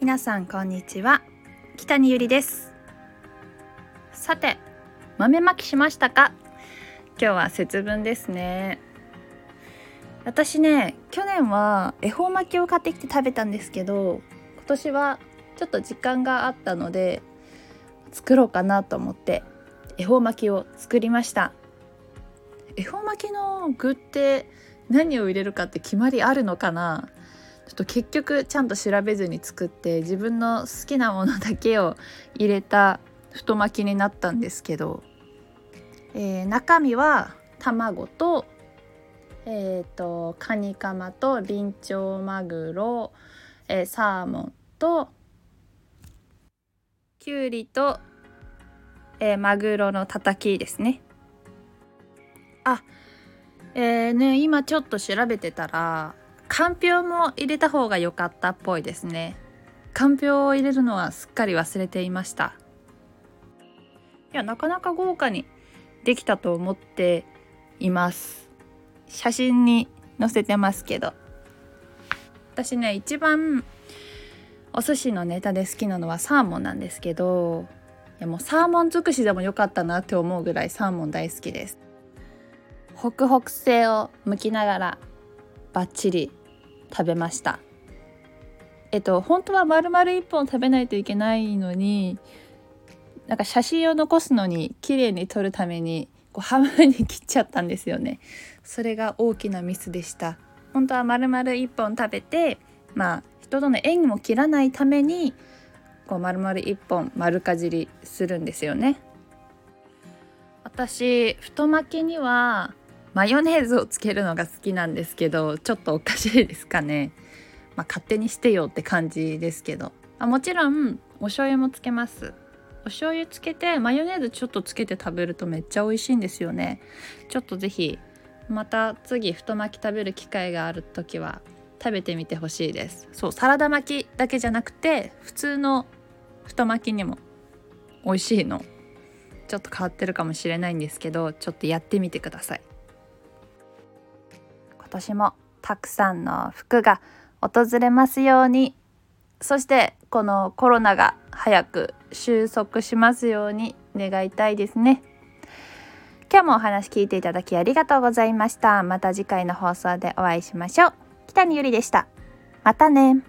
皆さんこんにちは。北にゆりです。さて豆まきしましたか？今日は節分ですね。私ね去年は恵方巻きを買ってきて食べたんですけど今年はちょっと時間があったので作ろうかなと思って恵方巻きを作りました。恵方巻きの具って何を入れるかって決まりあるのかな？ちょっと結局ちゃんと調べずに作って自分の好きなものだけを入れた太巻きになったんですけど、えー、中身は卵とえーと、カニカマとビンチョウマグロ、えー、サーモンときゅうりと、えー、マグロのたたきですね。あえーね今ちょっと調べてたらかんぴょうも入れた方が良かったっぽいですね。かんぴょうを入れるのはすっかり忘れていました。いやなかなか豪華にできたと思っています。写真に載せてますけど。私ね一番お寿司のネタで好きなのはサーモンなんですけどいやもうサーモン尽くしでもよかったなって思うぐらいサーモン大好きです。ホクホク性を剥きながらバッチリ食べました。えっと本当は丸々1本食べないといけないのになんか写真を残すのに綺麗に撮るためにこう半分に切っちゃったんですよね。それが大きなミスでした。本当は丸々1本食べてまあ人との縁も切らないためにこう丸々1本丸かじりするんですよね。私太巻きにはマヨネーズをつけるのが好きなんですけどちょっとおかしいですかね、まあ、勝手にしてよって感じですけど、あ、もちろんお醤油もつけます。お醤油つけてマヨネーズちょっとつけて食べるとめっちゃ美味しいんですよね。ちょっと是非また次太巻き食べる機会がある時は食べてみてほしいです。そうサラダ巻きだけじゃなくて普通の太巻きにも美味しいの。ちょっと変わってるかもしれないんですけどちょっとやってみてください。年もたくさんの服が訪れますように。そしてこのコロナが早く収束しますように願いたいですね。今日もお話聞いていただきありがとうございました。また次回の放送でお会いしましょう。北にゆりでした。またね。